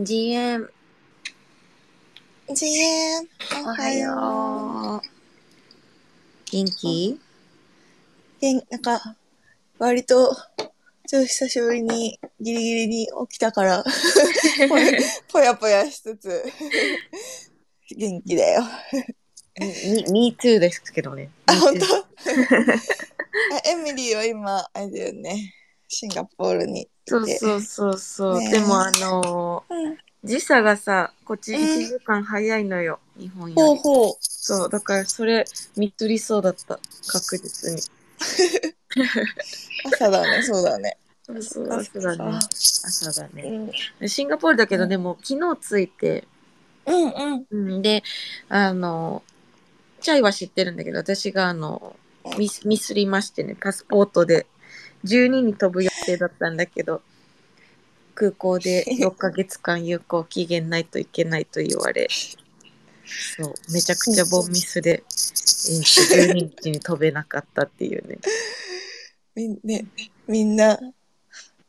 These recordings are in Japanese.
GM、ジエン、おはよう。元気？う。え、なんか、割と、ちょっと久しぶりにギリギリに起きたから、ぽやぽやしつつ、元気だよ。み、me too ですけどね。あ、本当？あエミリーは今、あれだよね。シンガポールに。そうそうそうそう。ねでもあのうん。ー時差がさ、こっちうん1時間早いのよ。日本より。ほうほう。そう、だからそれ、見とりそうだった。確実に。朝だね、そうだね。そうそう、朝だね。朝だうね。ん。でシンガポールだけど、うんでも昨日着いて、うんうん。うん、で、あの、チャイは知ってるんだけど、私があの、ミスミスりましてね、パスポートで12に飛ぶ予定だったんだけど、空港で 6ヶ月間有効期限ないといけないと言われ、そう、めちゃくちゃボンミスで、えーと12日に飛べなかったっていうね。みんね、みんな、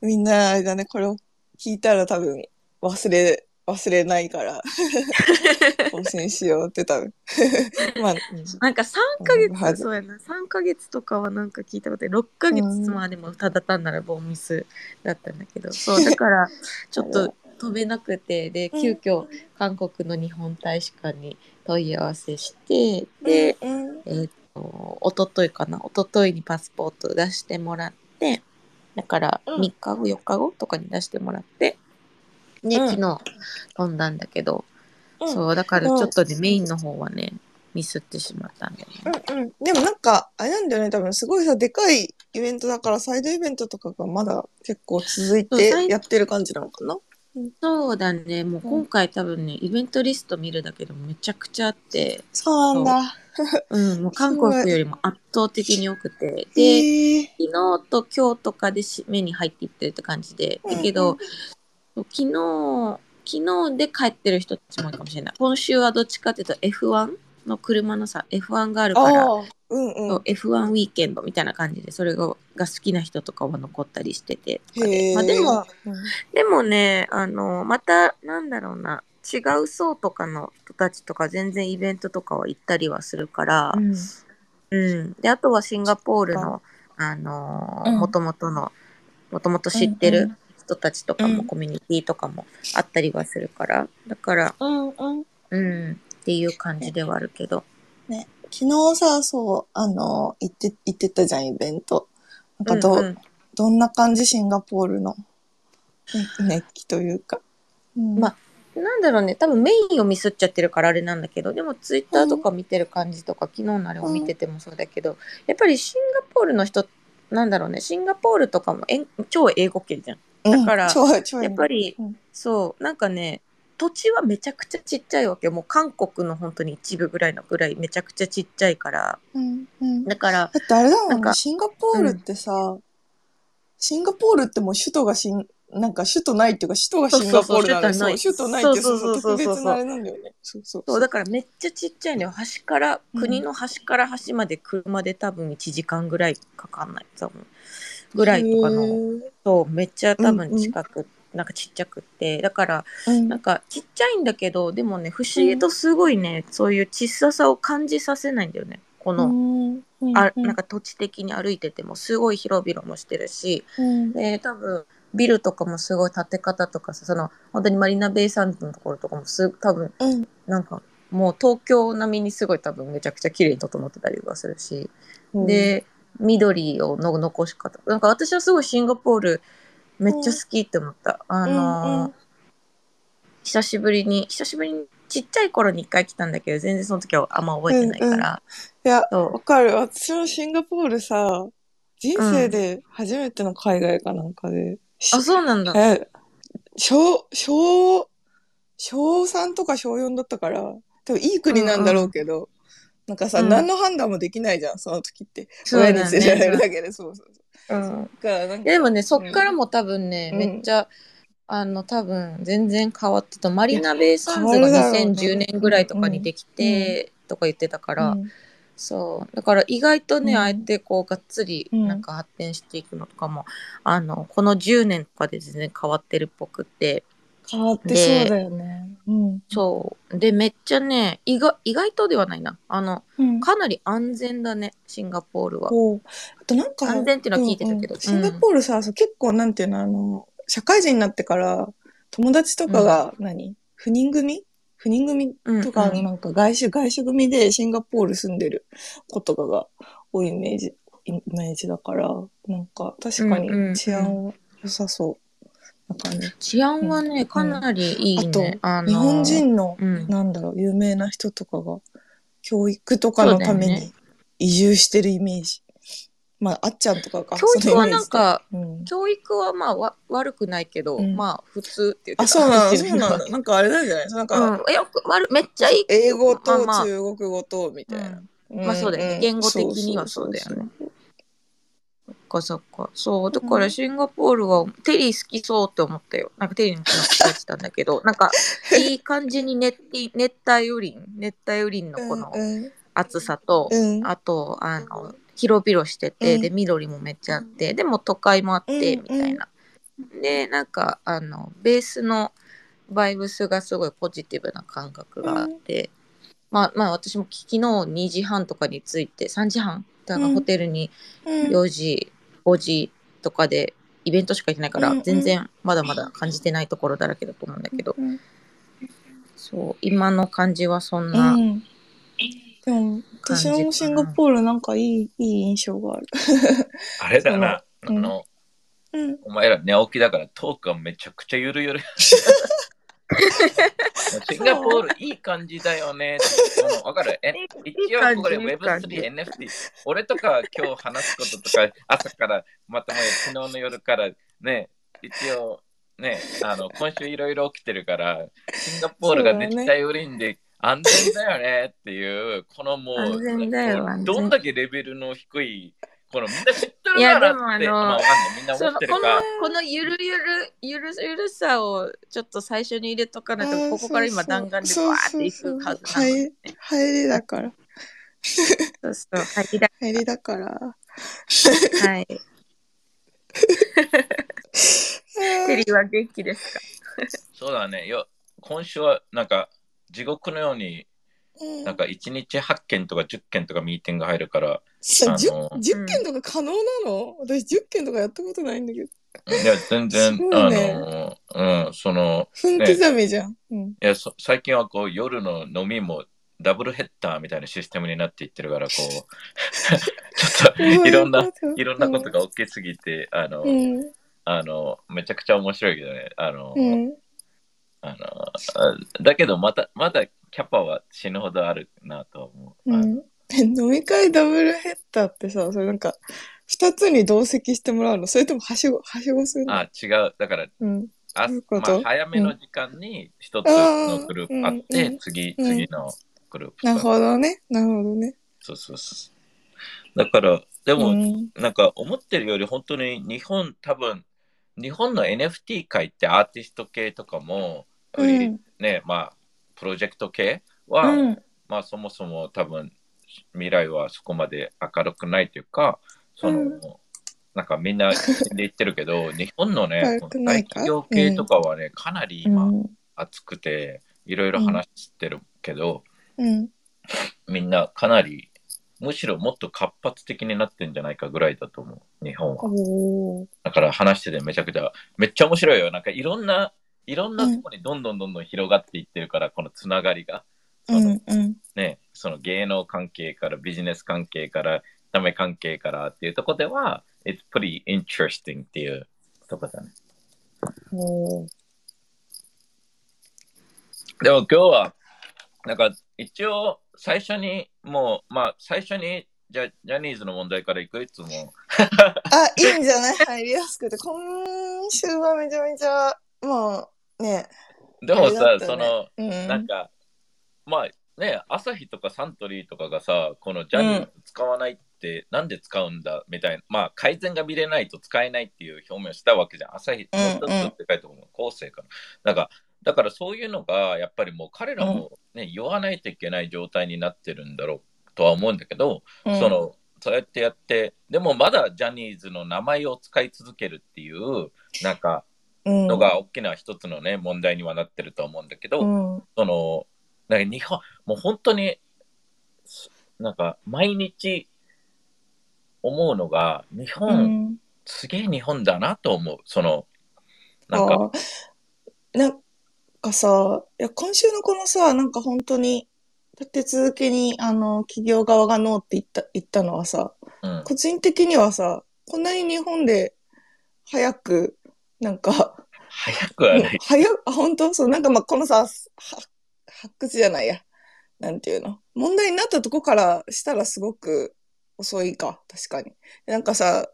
みんな、あれだね、これを聞いたら多分忘れ、忘れないから、更新しようって多分。まあ、なんか3ヶうんは月、そうやな、3ヶ月とかはなんか聞いたことで、6ヶ月までもただ単ならボンミスだったんだけど、そう、だから、ちょっと飛べなくて、で、急遽、韓国の日本大使館に問い合わせして、で、うん、えっ、と、おとといかな、おとといにパスポート出してもらって、だからうん。3日後、4日後とかに出してもらって、で、うん。昨日飛んだんだけど、うん、そう、だからちょっとね、メインの方はね、ミスってしまったんだよね。うんうん。でもなんか、あれなんだよね、多分すごいさ、でかいイベントだから、サイドイベントとかがまだ結構続いてやってる感じなのかな？そうだね、もう今回多分ね、イベントリスト見るだけでもめちゃくちゃあって、そうなんだ。う。ん、もう韓国よりも圧倒的に多くて、で、昨日と今日とかでし目に入っていってるって感じで、だけど、昨日、昨日で帰ってる人たちもいるかもしれない。今週はどっちかっていうと F1 の車のさ、F1 があるから、うんうん。そう F1 ウィーケンドみたいな感じで、それがが好きな人とかは残ったりしてて。へえ。まあでも、うん、でもね、あの、また、なんだろうな、違う層とかの人たちとか全然イベントとかは行ったりはするから、うんうん。で、あとはシンガポールの、あのもともとの、もともと知ってる人たちとかも、うん。コミュニティとかもあったりはするから、だから、うんうん。うん、っていう感じではあるけど。昨日さ、そう、あの、行って、行ってたじゃん、イベント。なんかど、うんうん。どんな感じシンガポールの？ね熱気というか。うん。まなんだろうね、多分メインをミスっちゃってるからあれなんだけど、でもツイッターとか見てる感じとか、昨日のあれを見ててもそうだけど、やっぱりシンガポールの人、なんだろうね、シンガポールとかも超英語圏じゃん。だからやっぱりうんそう、なんかね、土地はめちゃくちゃちっちゃいわけよ。もう韓国の本当に一部ぐらいのぐらいめちゃくちゃちっちゃいから。うんうんだだから、ってあれだもなんね、シンガポールってさ、シンガポールってもう首都がシン、なんか首都ないっていうか首都がシンガポールなそう首都ないってそ特別なあれなんだよね。そうそうそう、だからめっちゃちっちゃいのよ。端から、うん国の端から端まで車で多分1時間ぐらいかかんない。多分。ぐらいとかの、そう、めっちゃ多分うんうん。近く、なんかちっちゃくって。だから、うん。なんかちっちゃいんだけど、でもね、不思議とすごいね、そういう小ささを感じさせないんだよね。この、うん。うんあなんか土地的に歩いててもすごい広々もしてるし、うん。で多分ビルとかもすごい建て方とかさその本当にマリナベイサンズのところとかもす多分うん。なんかもう東京並みにすごい多分めちゃくちゃ綺麗に整ってたりとかするし、うん。で緑をの残し方。なんか私はすごいシンガポールめっちゃ好きって思った、あのーうんうん。久しぶりに久しぶりにちっちゃい頃に一回来たんだけど全然その時はあんま覚えてないから、いや、そう。わかる。私もシンガポールさ、人生で初めての海外かなんかで。あそうなんだ。え、小、小、小3とか小4だったから、多分いい国なんだろうけど、なんかさ、うん。何の判断もできないじゃん、その時って。そうだね。親に連れられるだけで、そうそうそう。うん。だからなんでもね、そっからも多分ね、うんめっちゃ、あの、多分全然変わってた。マリナベイサンズいやが変わるだろうね。2010年ぐらいとかにできて、とか言ってたから、うん。そう。だから意外とね、うん。ああやってこう、がっつり、うん。なんか発展していくのとかも、あの、この10年とかで全然変わってるっぽくって、変わってそうだよね。うん。そう。で、めっちゃね、意外意外とではないな。あの、うん。かなり安全だね、シンガポールは。あとなんか、安全っていうのは聞いてたけどうんうんシンガポールさ、そう結構なんていうの、あの、社会人になってから、友達とかが何、不妊組？不妊組うんとか、うんなんか外種、外種組でシンガポール住んでる子とかが多いイメージ、イメージだから、なんか確かうんうんうんに治安は良さそう。な感じ。治安はね、うん。かなりいいあとね。あの日本人の、うん。なんだろう、有名な人とかが、教育とかのためそうだよに移住してるイメージ。まあ、あっちゃんとかか。教育はなんか、そのイメージ。で、うん、教育はまあわ悪くないけど、うん。まあ普通って言ってたあ、そうなの、そうなんだ。なんかあれなんじゃないなんか、うん、よく悪めっちゃいい。英語とまあまあ。中国語と、みたいな。うん。まあそうだよね。言語的にはそうだよね。かそっか。そう。だからシンガポールは、テリー好きそうって思ったよ。なんかテリーの話聞いてたんだけど、なんか、いい感じに熱熱帯雨林、熱帯雨林のこのうん暑さと、うんあと、あの、広々してて、うんで、緑もめっちゃあって、でも都会もあって、うんみたいな。で、なんか、あの、ベースのバイブスがすごいポジティブな感覚があって、まあ、まあ、私も昨日2時半とかに着いて、3時半だからうんホテルにうん4時、5時とかでイベントしか行ってないから、全然まだまだ感じてないところだらけだと思うんだけど、うんそう、今の感じはそんうな、ん。でも、私もシンガポールなんかいい、いい印象がある。あれだな、あうんの、うん。お前ら寝起きだからトークがめちゃくちゃゆるゆる。シンガポールいい感じだよね。あのわかる？え一応これいい感じ Web3、NFT。俺とか今日話すこととか朝からまたもや昨日の夜からね、一応ね、あの今週いろいろ起きてるから、シンガポールが熱帯雨林で安全だよねっていう、このもう、どんだけレベルの低い、このみんな知ってるいやからって、でもあのまあわかんない。みんな思ってるか。このゆるゆるゆるゆるさをちょっと最初に入れとかないとここから今弾丸でバーっていくはずなの入り、入りだから。そうそう入りだ入りだから。はいテリーは元気ですか？そうだね。よ今週はなんか地獄のようにうんなんか1日8件とか10件とかミーティングが入るから、さあの 10, 10件とか可能なの、私10件とかやったことないんだけど。いや、全然、ねあの、うん、その、分刻みじゃん。うん。いや、そ最近はこう夜の飲みもダブルヘッダーみたいなシステムになっていってるから、こう、ちょっといろんな、いろんなことが起きすぎて、あの、うん。あの、めちゃくちゃ面白いけどね、あの、うん。あの、あだけどまた、まだキャパは死ぬほどあるなとは思う。うん。え飲み会ダブルヘッダーってさ、それなんか、二つに同席してもらうの？それともはしご、はしごするの？あ、違う。だから、うん。あまあ、早めの時間に一つのグループあって、うんうん次、うん次のグループなるほどね。なるほどね。そうそうそう。だから、でも、うん。なんか思ってるより本当に日本多分、日本の NFT 界ってアーティスト系とかも、うんね、まあ、プロジェクト系は、うん。まあそもそも多分未来はそこまで明るくないというか、その、うんなんかみんなでいってるけど、日本のね大企業系とかはね、かなり今うん。熱くて、いろいろ話してるけど、うん。みんなかなり、むしろもっと活発的になってんじゃないかぐらいだと思う、日本は。だから話しててめちゃくちゃ、めっちゃ面白いよ。なんかいろんな、いろんなとこにどんどんどんどん広がっていってるから、このつながりが。うそのん。うん。ね、その芸能関係からビジネス関係からダメ関係からっていうところでは、It's pretty interesting っていうとこだね。でも今日は、なんか一応最初にもう、まあ最初にじゃジャニーズの問題からいくいつも。あ、いいんじゃない？入りやすくて。今週はめちゃめちゃ、まあ、ね。でもさ、ねその、うん。なんか、まあね、朝日とかサントリーとかがさ、このジャニーズ使わないって、なんで使うんだみたいな、まあ改善が見れないと使えないっていう表明をしたわけじゃん。朝日、うんもう一つって書いても後世から。だから、だからそういうのが、やっぱりもう彼らもね、言わないといけない状態になってるんだろうとは思うんだけど、うんその、そうやってやって、でもまだジャニーズの名前を使い続けるっていう、なんか、うん。のが大きな一つのね、問題にはなってると思うんだけど、うん。その、なんか日本、もう本当に、すなんか毎日思うのが、日う本、ん。すげえ日本だなと思う。その、なんか、なんかさ、いや、今週のこのさ、なんか本当に、立て続けに、あの、企業側がノーって言った、言ったのはさ、うん、個人的にはさ、こんなに日本で早く、なんか、早くはない。早く、あ、本当？そう、なんかまあ、このさ、は発掘じゃないや。なんていうの？問題になったとこからしたらすごく遅いか、確かに。なんかさ、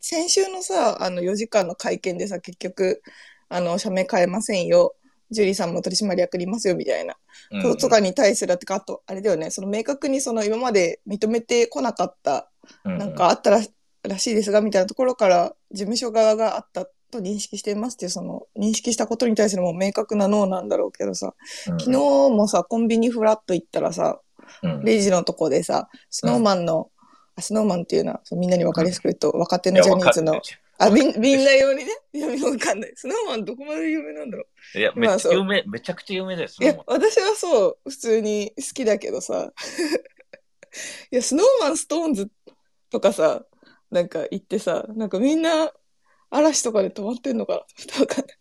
先週のさ、あの4時間の会見でさ、結局、あの、社名変えませんよ。ジュリーさんも取締役にいますよ、みたいなうんこととかに対する、ってか、あと、あれだよね、その明確にその今まで認めてこなかったうんなんかあったららしいですが、みたいなところから事務所側があったと認識していますっていう、その認識したことに対するもう明確なノーなんだろうけどさ、うん昨日もさ、コンビニフラッと行ったらさ、うんレジのとこでさ、スノーマンの、あスノーマンっていうのは、みんなに分かりやすく言うと、若手のジャニーズのあ、みんみんな用にね、いや、わかんない。スノーマンどこまで有名なんだろう？るいや、めっちゃ有名、めちゃくちゃ有名です。いや、私はそう、普通に好きだけどさ。いや、スノーマン、ストーンズとかさ、なんか行ってさ、なんかみんな嵐とかで止まってんのかな？かんない。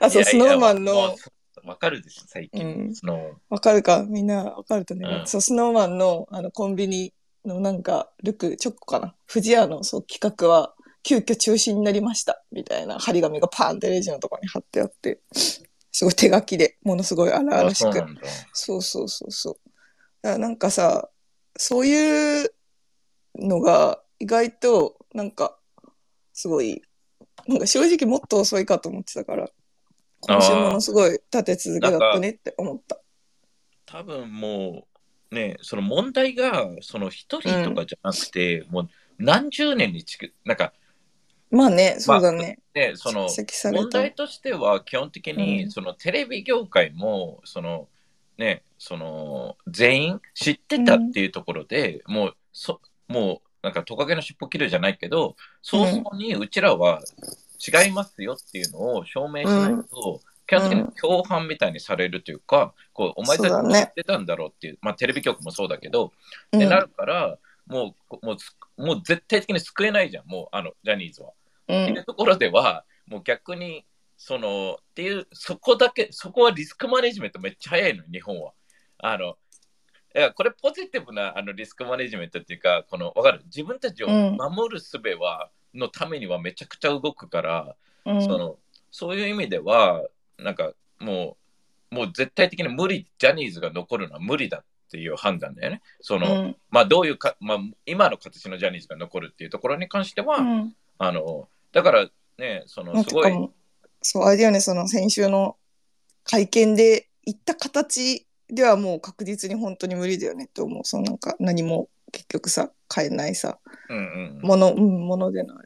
あ、そう、いやいやスノーマンもの、うわかるでしょ、最近。うんその、わかるか？みんなわかるとね、うんそう、スノーマンの、あの、コンビニのなんか、ルク、チョコかな？富士屋の、そう、企画は、急遽中止になりました。みたいな張り紙がパーンってレジのところに貼ってあって、すごい手書きで、ものすごい荒々しくあそうな。んだ。そうそうそうそう。だからなんかさ、そういうのが意外となんかすごい、なんか正直もっと遅いかと思ってたから、今週ものすごい立て続けだったねって思った。多分もう、ね、その問題が、その一人とかじゃなくて、もう何十年にちく、なんか、まあね、そうだね。ね、その、蓄積された問題としては基本的に、うんそのテレビ業界もそのねその全員知ってたっていうところで、もうそもうなんかトカゲの尻尾切るじゃないけど早々にうちらは違いますよっていうのを証明しないと、基本的に共犯みたいにされるというか、こうお前たちも知ってたんだろうっていう、まあテレビ局もそうだけど、うんってなるからもうもうつもう絶対的に救えないじゃんもうあのジャニーズは。うっていんうところでは、もう逆に、その、っていう、そこだけ、そこはリスクマネジメントめっちゃ早いの、日本は。あの、これポジティブなあのリスクマネジメントっていうか、この、わかる？自分たちをうん。守る術は、のためにはめちゃくちゃ動くから、うん。その、そういう意味では、なんかもう、もう絶対的に無理、ジャニーズが残るのは無理だっていう判断だよね。その、うん。まあどういうか、まあ今の形のジャニーズが残るっていうところに関しては、うん。あの、だからね、そのすごい、そう、あれだよね、その先週の会見で言った形ではもう確実に本当に無理だよねって思う。そのなんか何も結局さ、変えないさ、うんうん、もの、うん、ものでない。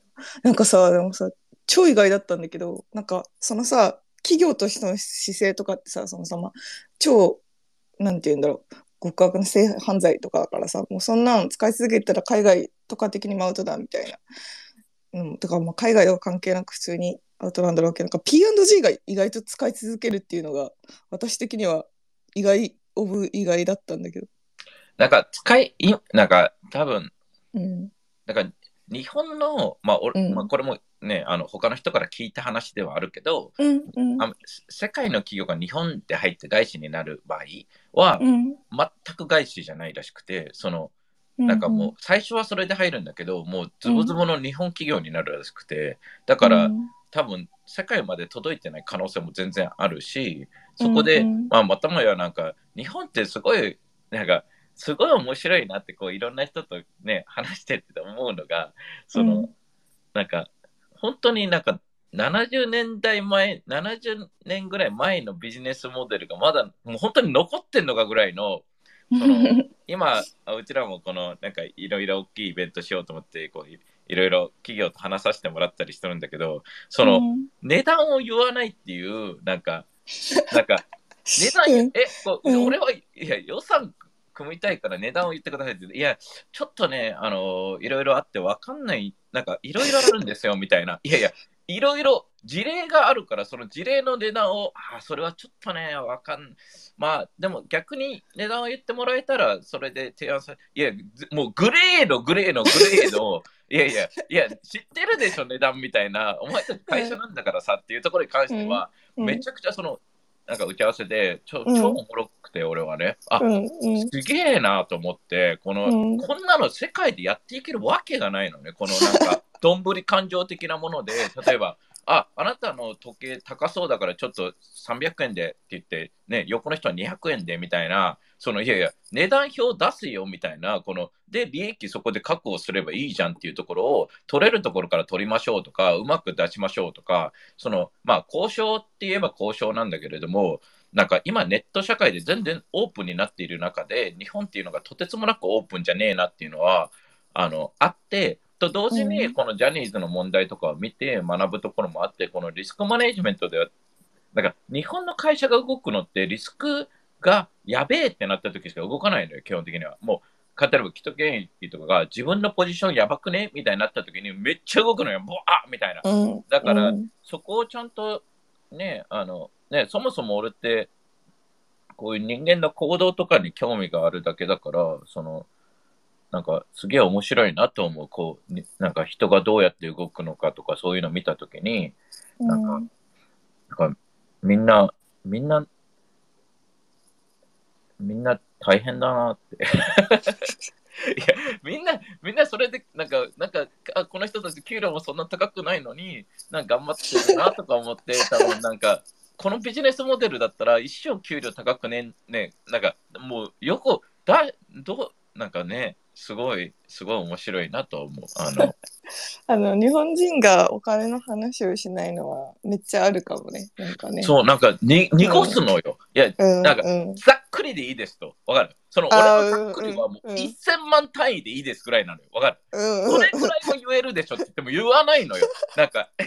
なんかさ、でもさ、超意外だったんだけど、なんかそのさ、企業としての姿勢とかってさ、そのさ、まあ、超、なんて言うんだろう、極悪な性犯罪とかだからさ、もうそんなん使い続けたら海外とか的にもアウトだみたいな。うん、とかまあ海外は関係なく普通にアウトなんだろうけど、なんか P&G が意外と使い続けるっていうのが、私的には意外、オブ意外だったんだけど。なんか使い、いなんか多分、うん。なんか日本の、まあ俺うんまあ、これもね、あの他の人から聞いた話ではあるけど、うん、うん。あ世界の企業が日本で入って外資になる場合は、うん。全く外資じゃないらしくて、その、うなんかもう最初はそれで入るんだけど、もうズボズボの日本企業になるらしくて、だから、うん多分世界まで届いてない可能性も全然あるしそこで、うんうん。まあ、またもやなんか日本ってすごいなんかすごい面白いなってこういろんな人とね話してて思うのがその、うん。なんか本当になんか70年代前70年ぐらい前のビジネスモデルがまだもう本当に残ってんのかぐらいのその 今うちらもこのなんかいろいろ大きいイベントしようと思ってこういいろいろ企業と話させてもらったりしてるんだけどその、うん。値段を言わないっていうなんかなんか値段え俺はいや予算組みたいから値段を言ってくださいって。いやちょっとねあのいろいろあってわかんないなんかいろいろあるんですよみたいな。いやいやいろいろ事例があるから、その事例の値段を、あ、それはちょっとね、わかん、まあ、でも逆に値段を言ってもらえたら、それで提案され、いや、ずもうグレーのグレーのグレーの、いやいや、いや、知ってるでしょ、値段みたいな、お前たち会社なんだからさっていうところに関しては、うん。めちゃくちゃその、なんか打ち合わせで、ちょうん。超おもろくて、俺はね、あ、うんうん。すげえなと思って、この、うん。こんなの世界でやっていけるわけがないのね、このなんか、どんぶり感情的なもので、例えば、あ、あなたの時計高そうだからちょっと300円でって言って、ね、横の人は200円でみたいな、そのいやいや、値段表出すよみたいな、この、で、利益そこで確保すればいいじゃんっていうところを、取れるところから取りましょうとか、うまく出しましょうとか、その、まあ、交渉って言えば交渉なんだけれども、なんか今ネット社会で全然オープンになっている中で、日本っていうのがとてつもなくオープンじゃねえなっていうのは、あの、あって、と同時にうん。このジャニーズの問題とかを見て学ぶところもあって、このリスクマネジメントでは、なんか日本の会社が動くのってリスクがやべえってなった時しか動かないのよ、基本的には。もう、例えば、既得権益とかが自分のポジションやばくね？みたいになった時にめっちゃ動くのよ、ボワーみたいな。うん。だからうん。そこをちゃんとね、あの、ね、そもそも俺って、こういう人間の行動とかに興味があるだけだから、その、なんかすげえ面白いなと思う。こう、になんか人がどうやって動くのかとかそういうの見たときに、なんかなんかみんな、みんな、みんな大変だなって。いや、みんな、みんなそれで、なんか、なんか、あこの人たち給料もそんな高くないのに、なんか頑張ってるなとか思って、多分なんか、このビジネスモデルだったら一生給料高くね、ね、なんか、もう、よく、だ、どう、なんかね、すごい、すごい面白いなと思う。あの、あの日本人がお金の話をしないのはめっちゃあるかもね。なんかね。そう、なんか、に、濁すのよ。いや、うん。なんかうん。ざっくりでいいですと。わかる？その俺あーのざっくりはもううんうん1000万単位でいいですぐらいなのよ。わかる？うんそれぐらいも言えるでしょって言っても言わないのよ。なんか、い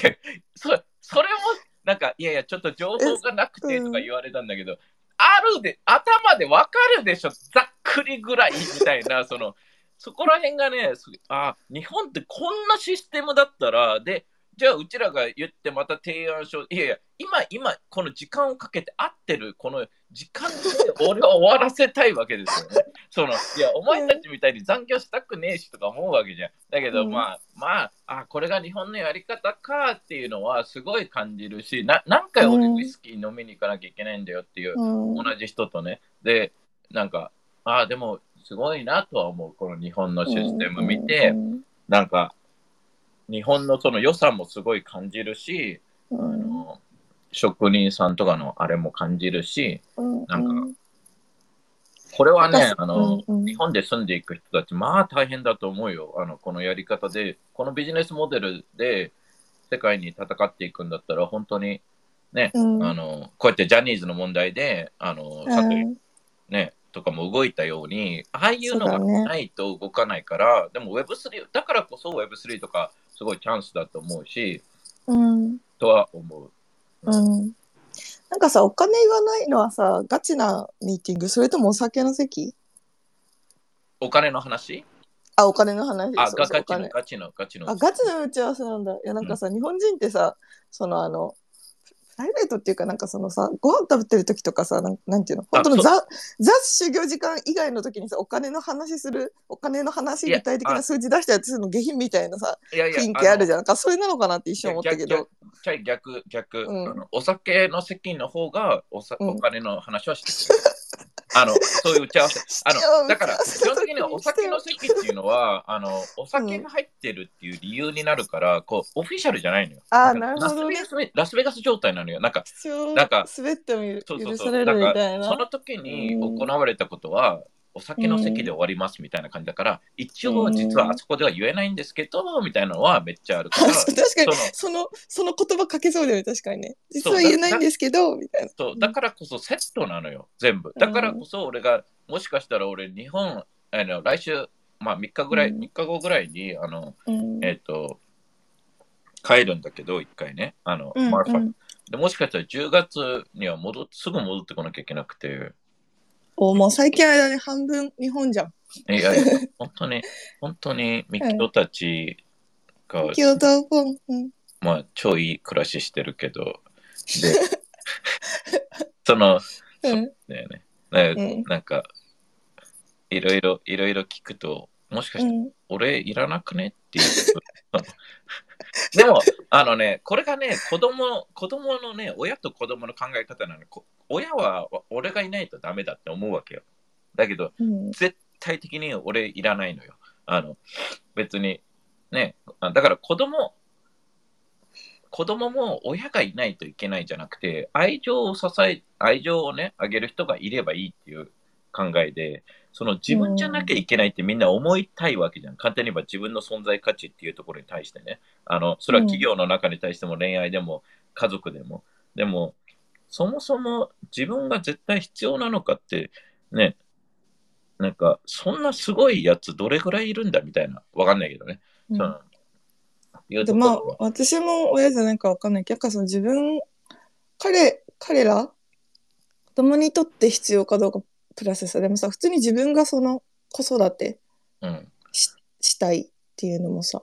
や、それ、それも、なんか、いやいや、ちょっと情報がなくてとか言われたんだけど、あるで、頭でわかるでしょざっくりぐらいみたいな、その、そこら辺がね、すあ、日本ってこんなシステムだったら、で、じゃあうちらが言ってまた提案書、いやいや、今、今、この時間をかけて合ってる、この時間で俺は終わらせたいわけですよね。その、いや、お前たちみたいに残業したくねえしとか思うわけじゃん。だけど、うんまあ、まあ、あ、これが日本のやり方かっていうのはすごい感じるし、な何回俺うんウイスキー飲みに行かなきゃいけないんだよっていう、うん同じ人とね。で、なんか、あでも、すごいなとは思う。この日本のシステム見て、うんなんか、日本のその良さもすごい感じるし、あうん。の職人さんとかのあれも感じるし、うん。なんかこれはね私、あの、うんうん。日本で住んでいく人たち、まあ大変だと思うよ。あの、このやり方で、このビジネスモデルで世界に戦っていくんだったら、本当にね、うん。あの、こうやってジャニーズの問題で、あの、うん。サトリね、とかも動いたように、ああいうのがないと動かないから、でも Web3、だからこそ Web3 とかすごいチャンスだと思うし、うんとは思う。うんなんかさ、お金言わないのはさ、ガチなミーティング？それともお酒の席？お金の話？あ、お金の話。あ、ガチの、ガチの、ガチの。あ、ガチの打ち合わせなんだ。いや、なんかさ、日本人ってさ、そのあの、プライベートっていうか、なんかそのさ、ご飯食べてる時とかさ、なんなんていうの？本当のそザ、ザ修行時間以外の時にさ、お金の話する、お金の話、具体的な数字出したやつの下品みたいなさ、いやいや雰囲気あるじゃん。かそれなのかなって一瞬思ったけど。じゃあ逆、逆、うんあのお酒の席の方がおさ、うんお金の話はしてる。あの、そういう打ち合わせ。あの、だから、基本的にはお酒の席っていうのは、あの、お酒が入ってるっていう理由になるから、こう、オフィシャルじゃないのよ。あーんかなるほどねラスベガス、ラスベガス状態なのよ。なんか、なんか滑っても許されるみたいら、そのな。時に行われたことは、お酒の席で終わりますみたいな感じだから、一応実はあそこでは言えないんですけど、みたいなのはめっちゃあるから、確かにそのその言葉かけそうだよね確かにね。実は言えないんですけどみたいな。そうだからこそセットなのよ、全部。だからこそ俺が、もしかしたら俺、日本、あの来週、まあ3日ぐらい、うん。3日後ぐらいに、あの、うん。えっ、と、帰るんだけど、一回ね、あの、うんマーファうん。でもしかしたら10月には戻すぐ戻ってこなきゃいけなくて、おもう最近間に半分日本じゃんいやいや、本当に、本当に、ミキオたちが、京都ポン、うん、まあ、超いい暮らししてるけど、で、その、うん。だよね。なうんなんか、いろいろ、いろいろ聞くと、もしかして、うん。俺いらなくねっていう。でも、あのね、これがね、子供、子供のね、親と子供の考え方なの。こ親は俺がいないとダメだって思うわけよ。だけど、うん。絶対的に俺いらないのよ。あの、別に、ね、あだから子供、子供も親がいないといけないじゃなくて、愛情を支え、愛情をね、あげる人がいればいいっていう考えで、その自分じゃなきゃいけないってみんな思いたいわけじゃん。簡単に言えば自分の存在価値っていうところに対してね。あの、それは企業の中に対しても恋愛でも家族でも。でも、そもそも自分が絶対必要なのかって、ね、なんか、そんなすごいやつどれぐらいいるんだみたいな。わかんないけどね。うんうでまあ私も親じゃないかわかんないけど、なんかその自分、彼、彼ら、子供にとって必要かどうかプラスさ、でもさ、普通に自分がその子育てうん。したいっていうのもさ、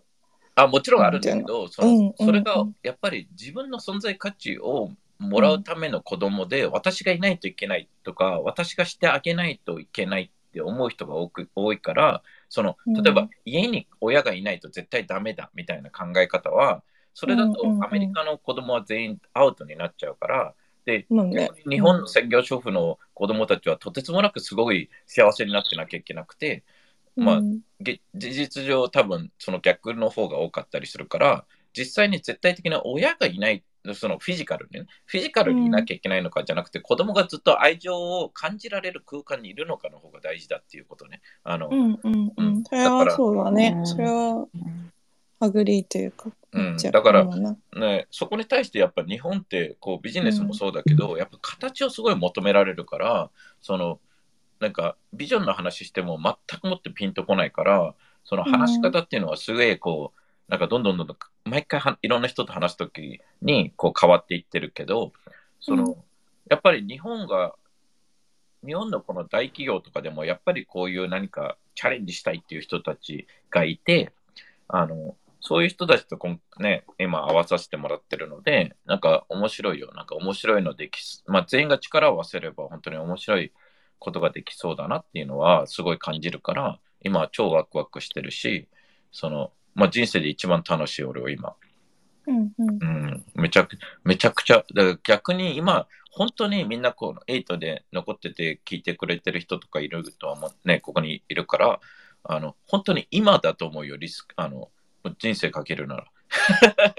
あ、もちろんあるんだけど、そのうんそれがうんやっぱり自分の存在価値をもらうための子供で、私がいないといけないとか、私がしてあげないといけないって思う人が多く多いから、そのうん。例えば家に親がいないと絶対ダメだみたいな考え方は、それだとうんうんうん。アメリカの子供は全員アウトになっちゃうから、で、日本の専業主婦の子供たちはとてつもなくすごい幸せになってなきゃいけなくて、まあうんげ事実上多分その逆の方が多かったりするから実際に絶対的な親がいないそのフィジカルにねフィジカルにいなきゃいけないのかじゃなくて、子供がずっと愛情を感じられる空間にいるのかの方が大事だっていうことねあの、うんうんううんん。それはそうだねう。んそれは agree というか。うん。だからね、そこに対してやっぱ日本ってこうビジネスもそうだけど、やっぱ形をすごい求められるからそのなんかビジョンの話しても全くもってピンとこないからその話し方っていうのはすげえこうなんかどんどんどんどん毎回はいろんな人と話すときにこう変わっていってるけどその、うん。やっぱり日本が日本のこの大企業とかでもやっぱりこういう何かチャレンジしたいっていう人たちがいてあのそういう人たちとこん、ね、今合わさせてもらってるので、なんか面白いよ。なんか面白いのできす、まあ全員が力を合わせれば本当に面白いことができそうだなっていうのはすごい感じるから、今は超ワクワクしてるし、その、まあ人生で一番楽しい俺は今。うんうんうん、めちゃく、めちゃくちゃ、だから逆に今、本当にみんなこう、8で残ってて聞いてくれてる人とかいるとは思う、ね、ここにいるから、あの、本当に今だと思うよ、リスク、あの、人生かけるなら。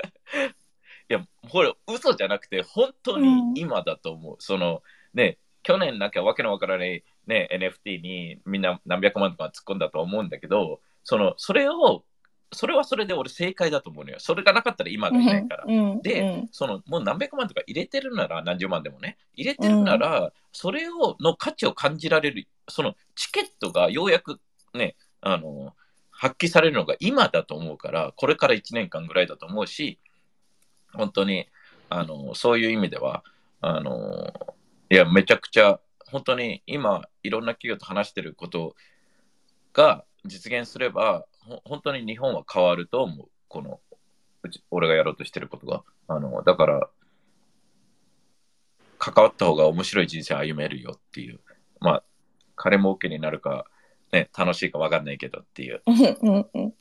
いや、これ、嘘じゃなくて、本当に今だと思う。その、ね、去年なんかわけのわからない、ね、NFT にみんな何百万とか突っ込んだと思うんだけど、その、それを、それはそれで俺正解だと思うのよ。それがなかったら今がいないから。うんでうんそのもう何百万とか入れてるなら何十万でもね入れてるなら、それをの価値を感じられるそのチケットがようやくねあの発揮されるのが今だと思うからこれから1年間ぐらいだと思うし本当にあのそういう意味ではあのいやめちゃくちゃ本当に今いろんな企業と話してることが実現すれば本当に日本は変わると思うこのうち俺がやろうとしてることが。あの、だから、関わった方が面白い人生歩めるよっていう。まあ、金儲けになるか、ね、楽しいか分かんないけどっていう。うんうんうん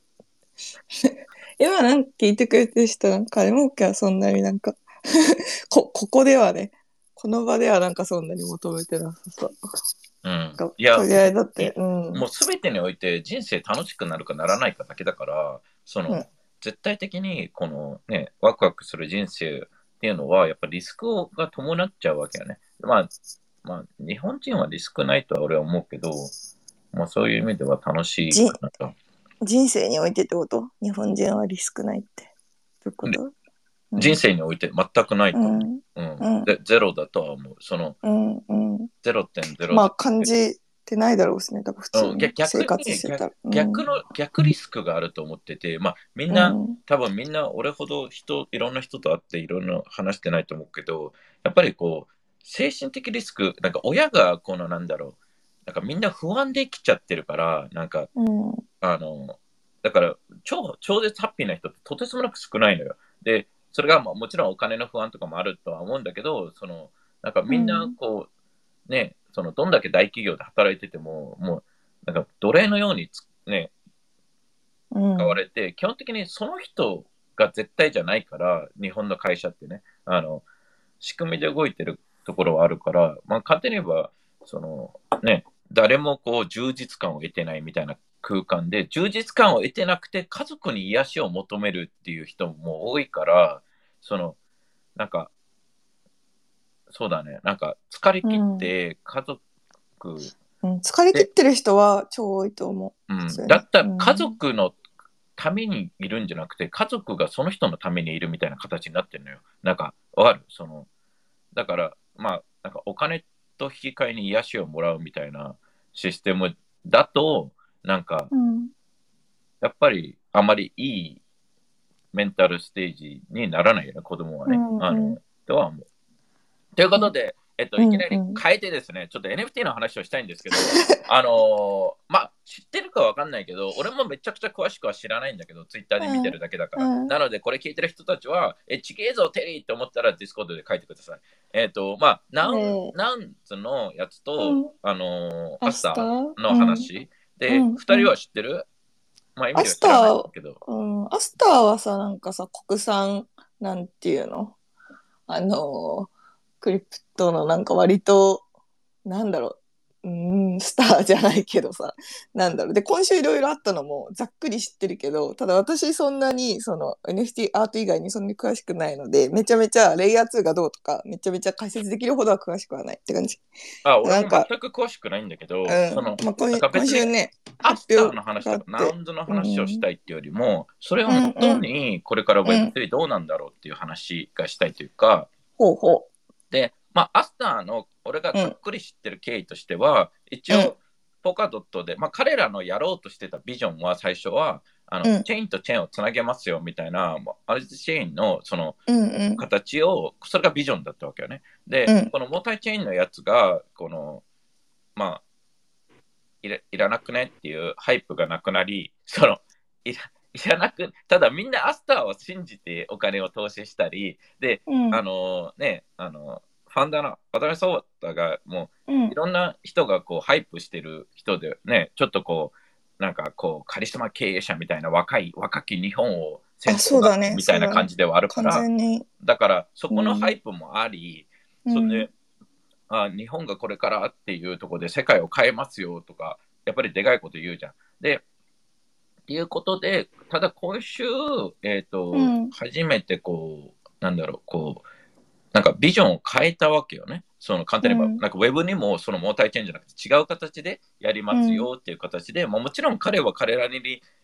今なんか聞いてくれてる人なんか金儲けはそんなになんか こここではねこの場ではなんかそんなに求めてなさそううん。いや、とりあえずだってうんもう全てにおいて人生楽しくなるかならないかだけだから、その、うん絶対的にこのね、ワクワクする人生っていうのは、やっぱリスクが伴っちゃうわけよね。まあ、まあ、日本人はリスクないとは俺は思うけど、まあそういう意味では楽しいかなと。人生においてってこと？日本人はリスクないって。どういうこと？人生において全くないと思う。うん。うん。ゼロだとは思う。そのうんうん0.0。まあ感じてないだろうしね。多分普通に生活してたら。に逆の逆リスクがあると思ってて、まあみんな、うん。多分みんな俺ほど人いろんな人と会っていろんな話してないと思うけどやっぱりこう精神的リスクなんか親がこのなんだろうなんかみんな不安できちゃってるからなんかうん。あのだから超超絶ハッピーな人ってとてつもなく少ないのよ。でそれがまあもちろんお金の不安とかもあるとは思うんだけど、その、なんかみんなこう、ね、その、どんだけ大企業で働いてても、もう、なんか奴隷のようにつね、うん。使われて、基本的にその人が絶対じゃないから、日本の会社ってね、あの、仕組みで動いてるところはあるから、まあ、簡単に言えば、その、ね、誰もこう、充実感を得てないみたいな空間で、充実感を得てなくて、家族に癒しを求めるっていう人も多いから、その、なんか、そうだね、なんか、疲れ切って、家族、うん。疲れ切ってる人は超多いと思う。うやねだったら家族のためにいるんじゃなくて、家族がその人のためにいるみたいな形になってるのよ。なんか、わかる？その、だから、まあ、なんかお金と引き換えに癒しをもらうみたいなシステムだと、なんか、う。うん。やっぱりあまりいいメンタルステージにならないよね、子供はね。うんうんあの、とは思う。ということで、えっと、うんいきなり変えてですね、ちょっと NFT の話をしたいんですけど、あのーまあ、知ってるかわかんないけど、俺もめちゃくちゃ詳しくは知らないんだけど、ツイッターで見てるだけだから。うんなので、これ聞いてる人たちは、え、ちげえぞ、テリーって思ったら、 Discord で書いてください。えっ、と、まあ、ナン、ねナンズのやつと、うんあのーアアスターーの話。で、うん二人は知ってる、まあ、意味では知らないけど。うん。アスターはさ、なんかさ、国産、なんていうの？あのークリプトのなんか割と、なんだろう。うん、スターじゃないけどさ、なんだろう。で、今週いろいろあったのもざっくり知ってるけど、ただ私そんなに、その NFT アート以外にそんなに詳しくないので、めちゃめちゃレイヤー2がどうとか、めちゃめちゃ解説できるほどは詳しくはないって感じ。あ、俺もなんか全く詳しくないんだけど、うん。その、まあ、今週ね、アスターの話とか、ナウンズの話をしたいっていうよりも、それを本当にこれから Web3 どうなんだろうっていう話がしたいというか、ほうほで、まあ、アスターの俺がざっくり知ってる経緯としては、一うん応、ポカドットで、まあ、彼らのやろうとしてたビジョンは最初は、あのうんチェーンとチェーンをつなげますよみたいな、まあアルチェーンのそのう。うんうん。形を、それがビジョンだったわけよね。で、うんこのモータイチェーンのやつが、この、まあ、いらいらなくねっていうハイプがなくなり、その、いら いらなく、ただみんなアスターを信じてお金を投資したり、で、うん。あのね、あの、ファンダの渡辺壮太がもうん。ういろんな人がこうハイプしてる人でね、ちょっとこう、なんかこうカリスマ経営者みたいな若い、若き日本を先あそうだね。みたいな感じではあるか完ら、全に。だからそこのハイプもあり、うん。それで、あ日本がこれからっていうところで世界を変えますよとか、やっぱりでかいこと言うじゃん。で、っていうことで、ただ今週、えっ、と、うん。初めてこう、なんだろう、こう、なんかビジョンを変えたわけよね。その簡単に言えば、うん。なんかウェブにもそのモータイチェーンじゃなくて違う形でやりますよっていう形で、まあもちろん彼は彼らに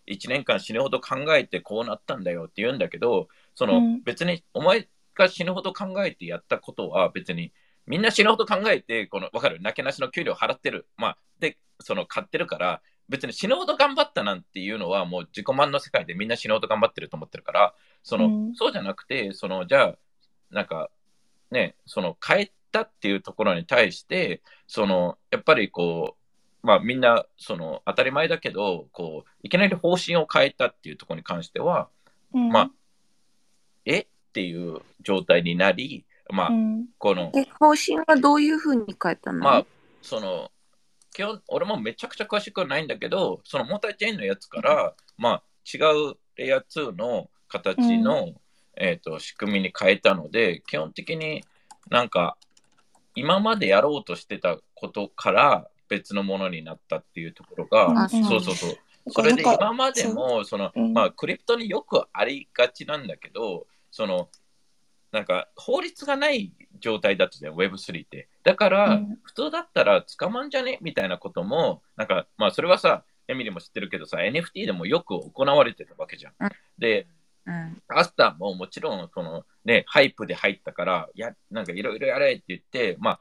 1年間死ぬほど考えてこうなったんだよって言うんだけど、そのうん。別にお前が死ぬほど考えてやったことは別にみんな死ぬほど考えて、この、わかる？なけなしの給料払ってる。まあ、で、その買ってるから、別に死ぬほど頑張ったなんていうのはもう自己満の世界でみんな死ぬほど頑張ってると思ってるから、その、うん。そうじゃなくて、その、じゃあ、なんか、ね、その変えたっていうところに対して、その、やっぱりこう、まあみんな、その、当たり前だけど、こう、いきなり方針を変えたっていうところに関しては、うん。まあ、えっていう状態になり、まあ、うん。この、え、方針はどういうふうに変えたの？まあ、その、基本、俺もめちゃくちゃ詳しくはないんだけど、そのモーターチェーンのやつから、まあ、違うレイヤー2の形の、えっ、と、仕組みに変えたので、基本的になんか、今までやろうとしてたことから別のものになったっていうところが、あそう。そうそうそう。それで今までも、その、うん。まあ、 crypto によくありがちなんだけど、その、なんか、法律がない状態だったじゃん、Web3 って。だから、うん普通だったら捕まんじゃねみたいなことも、なんか、まあ、それはさ、エミリーも知ってるけどさ、NFT でもよく行われてたわけじゃんで、うん。 Astar ももちろん、そのね、 hype で入ったから、や、なんかいろいろやれって言って、まあ、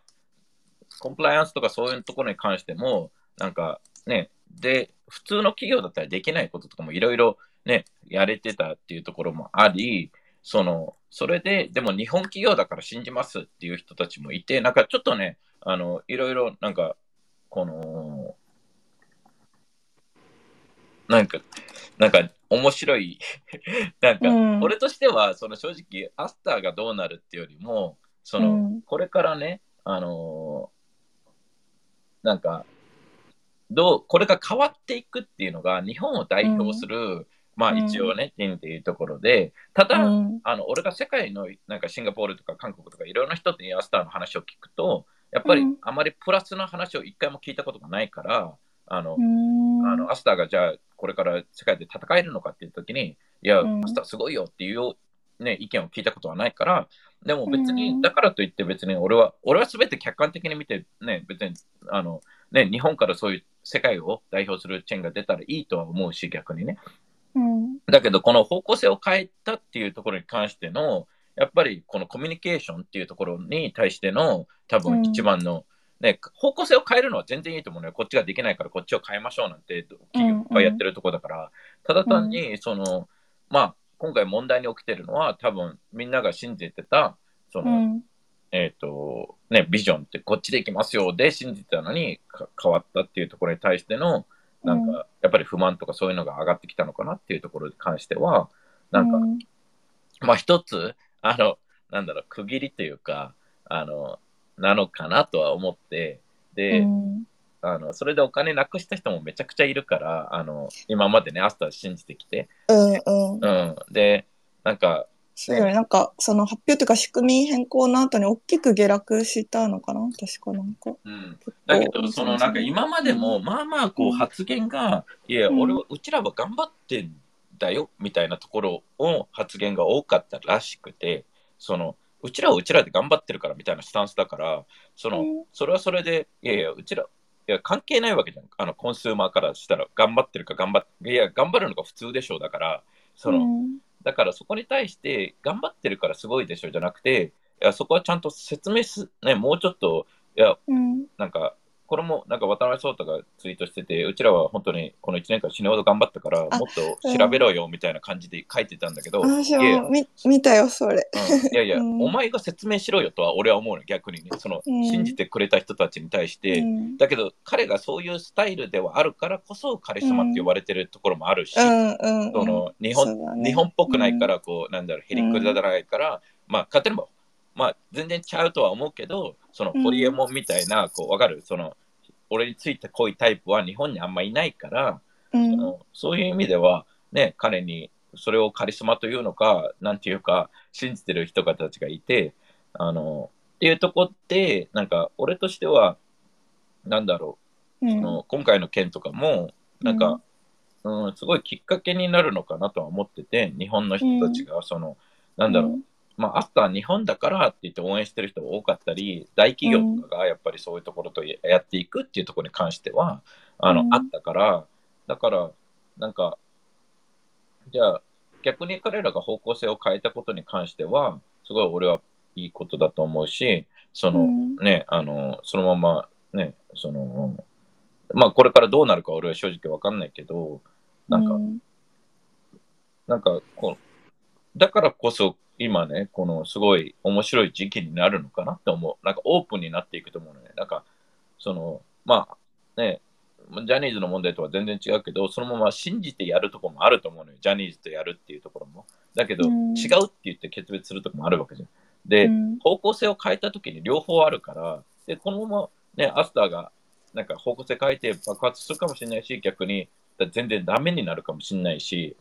コンプライアンスとかそういうところに関しても、なんかね、で、普通の企業だったらできないこととかもいろいろね、やれてたっていうところもあり、その、それで、でも日本企業だから信じますっていう人たちもいて、なんかちょっとね、あの、いろいろなんか、この、なんか、なんか面白い。なんか、うん俺としては、その正直、アスターがどうなるっていうよりも、その、うんこれからね、あのーなんか、どう、これが変わっていくっていうのが、日本を代表する、まあうん。一応ね、っていうところで、ただ、うん。あの、俺が世界の、なんかシンガポールとか韓国とかいろんな人にアスターの話を聞くと、やっぱりうん。あまりプラスの話を一回も聞いたことがないから、あの、うん。あのアスターがじゃあこれから世界で戦えるのかっていう時に、いや、うん。アスターすごいよっていう、ね、意見を聞いたことはないから、でも別に、うん。だからといって別に俺は、俺は全て客観的に見て、ね、別に、あの、ね、日本からそういう世界を代表するチェーンが出たらいいとは思うし、逆にね。うん。だけど、この方向性を変えたっていうところに関しての、やっぱりこのコミュニケーションっていうところに対しての、多分一番の、ね、方向性を変えるのは全然いいと思うのよ。こっちができないからこっちを変えましょうなんて企業がやってるところだから、ただ単に、その、まあ、今回問題に起きてるのは、多分みんなが信じてた、その、うん。えっ、と、ね、ビジョンってこっちで行きますよで信じてたのにか変わったっていうところに対しての、なんか、やっぱり不満とかそういうのが上がってきたのかなっていうところに関しては、なんか、うん。まあ一つ、あの、なんだろう、区切りというか、あの、なのかなとは思って、で、うん。あの、それでお金なくした人もめちゃくちゃいるから、あの、今までね、アスター信じてきて、うんうん。うん。で、なんか、そうよね。なんか、その発表というか仕組み変更の後に大きく下落したのかな？確かなんか。うん。だけど、そのなんか今までも、まあまあこううん発言が、いや、うん俺は、うちらは頑張ってんだよ、みたいなところを発言が多かったらしくて、その、うちらはうちらで頑張ってるからみたいなスタンスだから、その、うんそれはそれで、いやいや、うちら、いや、関係ないわけじゃん。あの、コンスーマーからしたら、頑張ってるか頑張って、いや、頑張るのが普通でしょう。だから、その、うんだからそこに対して、頑張ってるからすごいでしょじゃなくて、いや、そこはちゃんと説明す、ね、もうちょっと、いや、うん。なんか、これも、なんか渡辺壮太がツイートしてて、うちらは本当にこの1年間死ぬほど頑張ったから、あもっと調べろよみたいな感じで書いてたんだけど、私も見見たよ、それ。うん。いやいや、うん。お前が説明しろよとは俺は思うの、逆にね。その、うん。信じてくれた人たちに対して、うん。だけど彼がそういうスタイルではあるからこそカリスマって呼ばれてるところもあるし、うんうんうん。その日本日本っぽくないから、こう、なんだろう、へりくだらないから、まあ、勝手にも、まあ、全然ちゃうとは思うけど、その、うん。ホリエモンみたいな、こう、わかる？その、俺についてこいタイプは日本にあんまいないから、うん。そのそういう意味では、ね、彼に、それをカリスマというのか、なんていうか、信じてる人たちがいて、あの、っていうとこって、なんか、俺としては、なんだろう、うん。その今回の件とかも、なんか、うん、すごいきっかけになるのかなとは思ってて、日本の人たちが、その、なんだろう、まあ、アスター日本だからって言って応援してる人が多かったり、大企業とかがやっぱりそういうところとやっていくっていうところに関しては、あの、うんあったから、だから、なんか、じゃあ、逆に彼らが方向性を変えたことに関しては、すごい俺はいいことだと思うし、その、うんね、あの、そのまま、ね、その、まあ、これからどうなるか俺は正直わかんないけど、なんか、うん。なんかこう、だからこそ今ね、このすごい面白い時期になるのかなって思う。なんかオープンになっていくと思うのね。なんか、その、まあね、ジャニーズの問題とは全然違うけど、そのまま信じてやるところもあると思うのよ。ジャニーズとやるっていうところも。だけど、うん違うって言って決別するところもあるわけじゃん。で、うん方向性を変えたときに両方あるから、で、このままね、アスターがなんか方向性変えて爆発するかもしれないし、逆にだ全然ダメになるかもしれないし、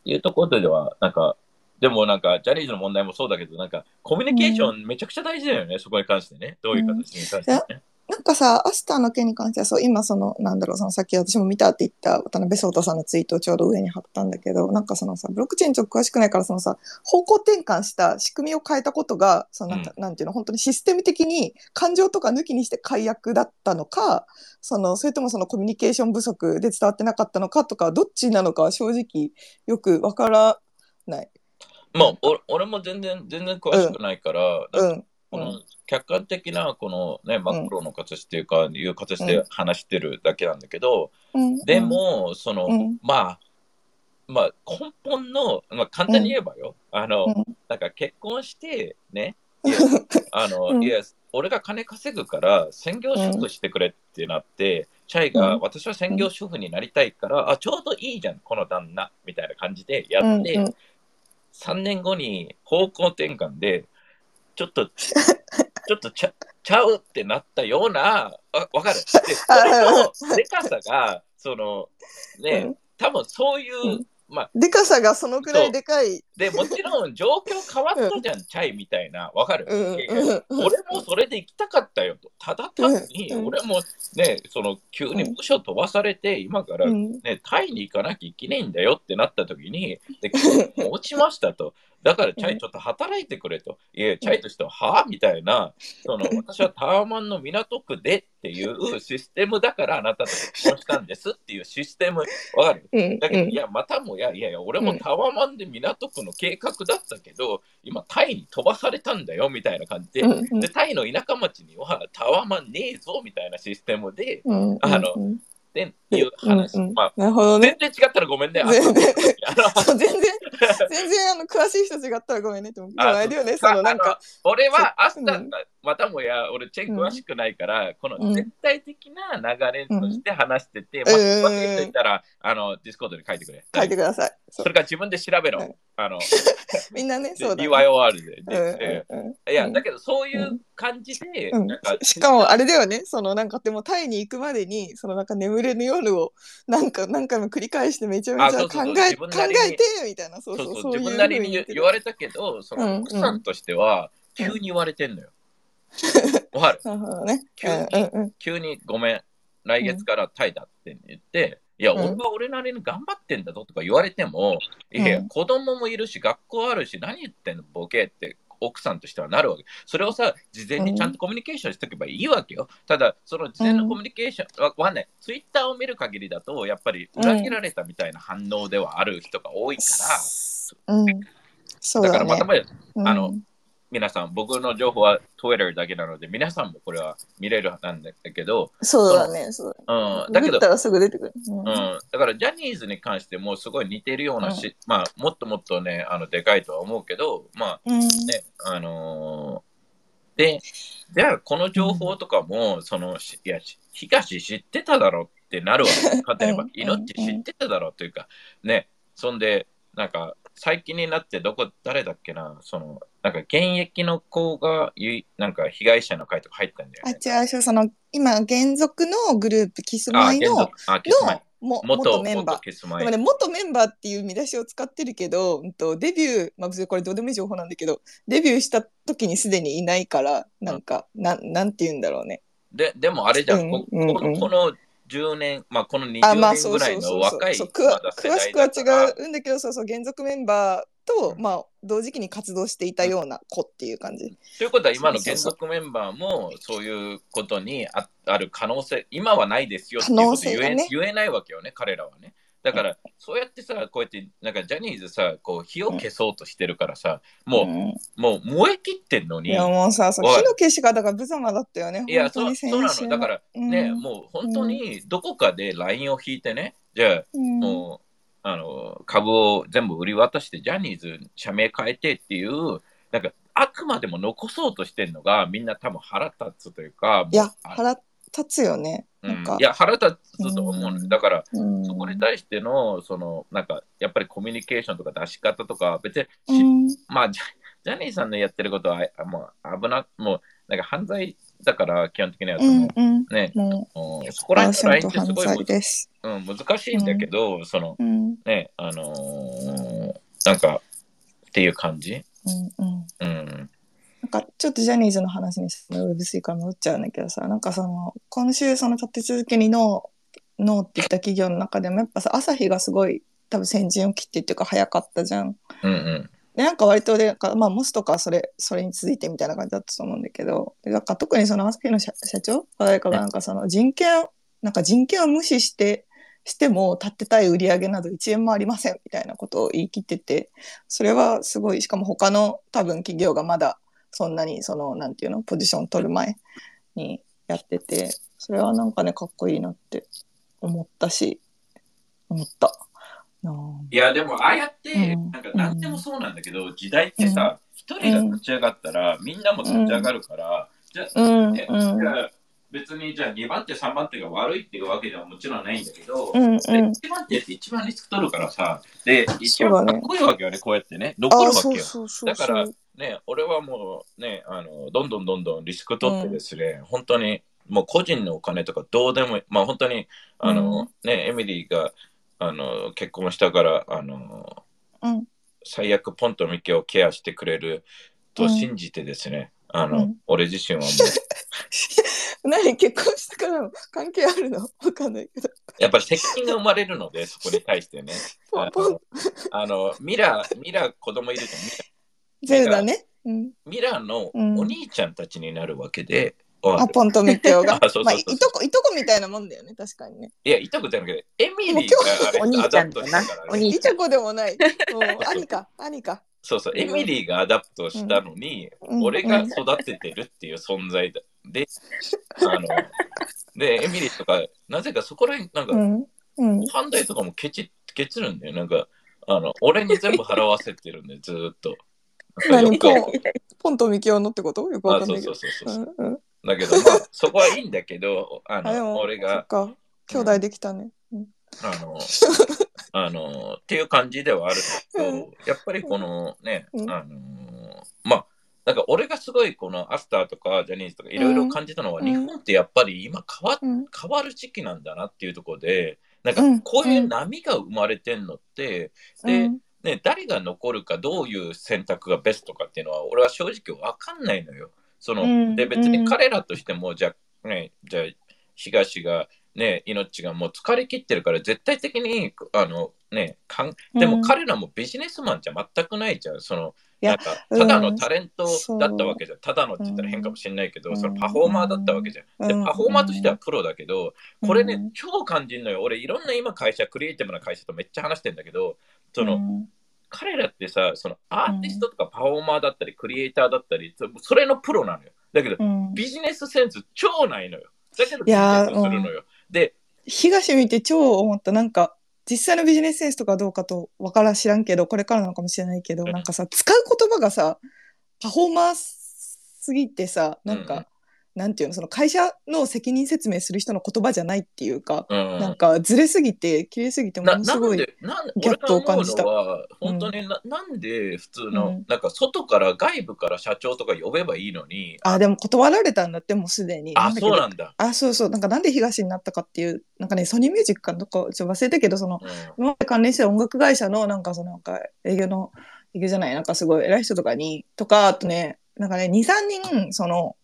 っていうところでは、なんか、でもなんか、ジャニーズの問題もそうだけど、なんか、コミュニケーションめちゃくちゃ大事だよね、そこに関してね。どういう形に関してね。なんかさ、アスターの件に関しては、そう、今その、なんだろう、そのさっき私も見たって言った渡辺壮太さんのツイートをちょうど上に貼ったんだけど、なんかそのさ、ブロックチェーンちょっと詳しくないから、そのさ、方向転換した仕組みを変えたことが、そのなんか、なんていうの、本当にシステム的に感情とか抜きにして解約だったのか、その、それともそのコミュニケーション不足で伝わってなかったのかとか、どっちなのかは正直よくわからない。まあ、お俺も全然、全然詳しくないから、うん。この客観的な、このね、マクロの形っていうか、いう形で話してるだけなんだけど、うん。でも、その、うん、まあ、まあ、根本の、まあ、簡単に言えばよ、あの、うん。なんか結婚して、ね、いやあの、うん。いや、俺が金稼ぐから専業主婦してくれってなって、チャイが、うん。私は専業主婦になりたいから、あ、ちょうどいいじゃん、この旦那、みたいな感じでやって、うんうん3年後に方向転換で、ちょっと、ちょっとちゃちゃうってなったような、あわかる。で、それのでかさが、その、ね、うん多分そういう、うんまあ、でかさがそのくらいでかい。で、もちろん状況変わったじゃん、チャイみたいな、わかる、俺もそれで行きたかったよと。ただ単に、うん俺もね、その急に部署飛ばされて、今からうん。ね、タイに行かなきゃいけないんだよってなった時に、で、落ちましたと。だから、チャイちょっと働いてくれと。いや、チャイとしては、はみたいな、その、私はタワマンの港区でっていうシステムだからあなたと結婚したんですっていうシステム、わかる？うんだけど、うんいや、またもや、いやいや、俺もタワマンで港区の計画だったけど、今、タイに飛ばされたんだよみたいな感じで、でタイの田舎町にはタワマンねえぞみたいなシステムで、うん。あのうんでいう話。うんうんまあ、なるほど全ね。然違ったらごめんね。全然 全然、全然あの詳しい人違ったらごめんねって思う。でもあれだよね、そのなんか、俺は明日、うんまたもや、俺、チェン詳しくないから、こうんの絶対的な流れとして話してて、うんもし詳しい人言ったら、あの、ディスコードに書いてくれ。書いてください。それから自分で調べろ。うんあの、みんなね、そうだね。DYOR で。いや、うんだけどそういう感じで、うんなんか、しかもあれだよね、そのなんかでもタイに行くまでに、そのなんか眠れぬ夜をなんか何回も繰り返してめちゃめちゃあそうそうそう。考え考えてみたいな、そうそうそうそう自分なりに言言われれたけど、その奥さんとしては、急に言われてんのよ。わかる？急に急にごめん、来月からタイだって言って、いや、うん。俺は俺なりに頑張ってんだぞとか言われても、いや、うん。子供もいるし、学校あるし、何言ってんの、ボケって。奥さんとしてはなるわけ。それをさ、事前にちゃんとコミュニケーションしておけばいいわけよ。ただ、その事前のコミュニケーション、わわかんない。ツイッターを見る限りだと、やっぱり裏切られたみたいな反応ではある人が多いから、うん。そうだ。からまたまや、うんあの皆さん、僕の情報は Twitter だけなので、皆さんもこれは見れるなんだけど、そうだね。そうだうん、だけどググっ、たらすぐ出てくる。うんうん、だからジャニーズに関してもすごい似てるようなし、まあ、もっともっとね、あのでかいとは思うけど、まうんあね、あのーで、じゃあこの情報とかも、その、しいや、し東知ってただろってなるわけ。例えばうん、命知ってただろというか、ね、そんで、なんか、最近になってどこ、誰だっけな、その、なんか現役の子がゆい、なんか被害者の会とか入ったんだよあ、ね。違う、そうその、今、現属のグループ、キスあ、マイ。の、の、も元元メンバー。でもね、元メンバーっていう見出しを使ってるけど、うんと、デビュー、まあこれどうでもいい情報なんだけど、デビューした時にすでにいないから、なんか、なん、なんて言うんだろうね。で、でもあれじゃん、うんこのこの10年、まあこの20あ、まあ年ぐらいの若い詳し代くは違うんだけど、そうそう、現属メンバーと、うんまあ、同時期に活動していたような子っていう感じ。ということは今の原そうそう属メンバーもそういうことにあある可能性、今はないですよっていうこと言え,、可能性がね言えないわけよね、彼らはね。だから、そうやってさ、こうやって、なんかジャニーズさ、こう火を消そうとしてるからさ、もう、んもう燃え切ってんのに、いや、もうさ、火の消し方が無様だったよね。いや、そうそうなの。だからね、もう本当にどこかでラインを引いてね、じゃあ、うんもう、あの、株を全部売り渡して、ジャニーズ社名変えてっていう、なんか、あくまでも残そうとしてるのが、みんな多分腹立つというか、いや、あ腹立つよね。うなんいや、腹立つと思うのうん。よだから、うん。そこに対しての、その、なんか、やっぱりコミュニケーションとか出し方とか、別にし、うん。まあジャ、ニーさんのやってることは、あもう危な、もう、なんか犯罪だから、基本的にはその、うんうん。ね、もうんそこらう、辺のライン100%ってすごい。うん、難しいんだけど、その、うん。ね、あのーなんか、っていう感じ？うんうん。うん。なんかちょっとジャニーズの話にその Web3 から戻っちゃうんだけどさなんかその今週その立て続けにノーノーって言った企業の中でもやっぱさ朝日がすごい多分先陣を切ってっていうか早かったじゃん。うんうん。でなんか割とでなんか、まあ、モスとかはそれそれに続いてみたいな感じだったと思うんだけどでなんか特にその朝日の社社長？誰かがなんかその人権なんか人権を無視してしても立ってたい売り上げなど1円もありませんみたいなことを言い切っててそれはすごいしかも他の多分企業がまだそんなにそのなんていうの？ポジション取る前にやっててそれはなんかねかっこいいなって思ったし思った。いや、でも、ああやって、うん。なんか、なんでもそうなんだけど、時代ってさ、一、人が立ち上がったら、みんなも立ち上がるから、じゃあ、うん。ねうん。じゃあ別にじゃあ2番手、3番手が悪いっていうわけではもちろんないんだけど、うんうん。1番手って一番リスク取るからさ、で、一番かっこいいわけよね、こうやってね、残るわけよ。だから。ね、俺はもうね、あの、どんどんどんどんリスク取ってですね、本当に、もう個人のお金とかどうでもまあ本当に、あの、うん。ね、エミリーが、あの、結婚したから、あの、うん最悪ポンとミケをケアしてくれると信じてですね、あの、うん俺自身はもう、何結婚してからも関係あるの わかんないけど。やっぱり責任が生まれるので、そこに対してね。あの、あのミラ、ミラ子供いるじゃん。ゼルダね。うん。ミラのうんお兄ちゃんたちになるわけで、あ、ポンとミケオが あそうそうそう。まあ、いとこ、いとこみたいなもんだよね、確かにね。いや、いとこじゃなくて、エミリーがあれお兄ちゃんだなアダプトしたから。お兄ちゃん。いとこでもない。もう、兄か、兄か。そうそう、エミリーがアダプトしたのに、うん俺が育ててるっていう存在だ。で、あの、で、エミリーとか、なぜかそこら辺、なんか、うん。うんとかもケチ、ケチるんだよ。なんか、あの、俺に全部払わせてるんで、ずーっと。何よくポンポンとミケオのってこと？よくわあそうかんないけど。そうそうそう。うんうん。だけど、まあ、そこはいいんだけど、ああ、での、も、俺が、そっか。兄弟できたね。うん。あの、あの、っていう感じではあるけど、やっぱりこのね、うん。あの、まあ、なんか俺がすごいこのアスターとかジャニーズとかいろいろ感じたのは、うん。日本ってやっぱり今変わうん。変わる時期なんだなっていうところで、なんかうん。こういう波が生まれてんのって、でうん。ね、誰が残るかどういう選択がベストかっていうのは俺は正直わかんないのよ。そのうんで別に彼らとしても、じゃあねじゃあ東がね命がもう疲れ切ってるから絶対的にあのねかんでもうん彼らもビジネスマンじゃ全くないじゃん。そのなんかただのうん。タレントだったわけじゃん。ただのって言ったら変かもしれないけど、そのパフォーマーだったわけじゃん。でうん。パフォーマーとしてはプロだけど、これね、うん。超感じるのよ。俺、いろんな今会社、クリエイティブな会社とめっちゃ話してんだけど、その、うん彼らってさ、そのアーティストとかパフォーマーだったり、クリエイターだったり、そそれのプロなのよ。だけど、うんビジネスセンス超ないのよ。だけど、ビジいやーネスするのよ。で、東見て超思った。なんか、実際のビジネスセンスとかどうかとわからん知らんけど、これからなのかもしれないけど、うんなんかさ、使う言葉がさ、パフォーマーすぎてさ、なんか、うんうんなんていうの、その会社の責任説明する人の言葉じゃないっていうか、うんなんかずれすぎて、綺麗すぎてもなのすごい。ギャップを感じた本当にな,、なんで普通の、うんなんか外から、外部から社長とか呼べばいいのに、あ、でも断られたんだって、もうすでに。あ、そうなんだ。あ、そうそう。なんかなんで東になったかっていう、なんかね、ソニーミュージックかどっか、ちょっと忘れたけど、その、うん今まで関連してた音楽会社のなんかそのなんか営業の営業じゃないなんかすごい偉い人とかにとかあとねなんかね23人その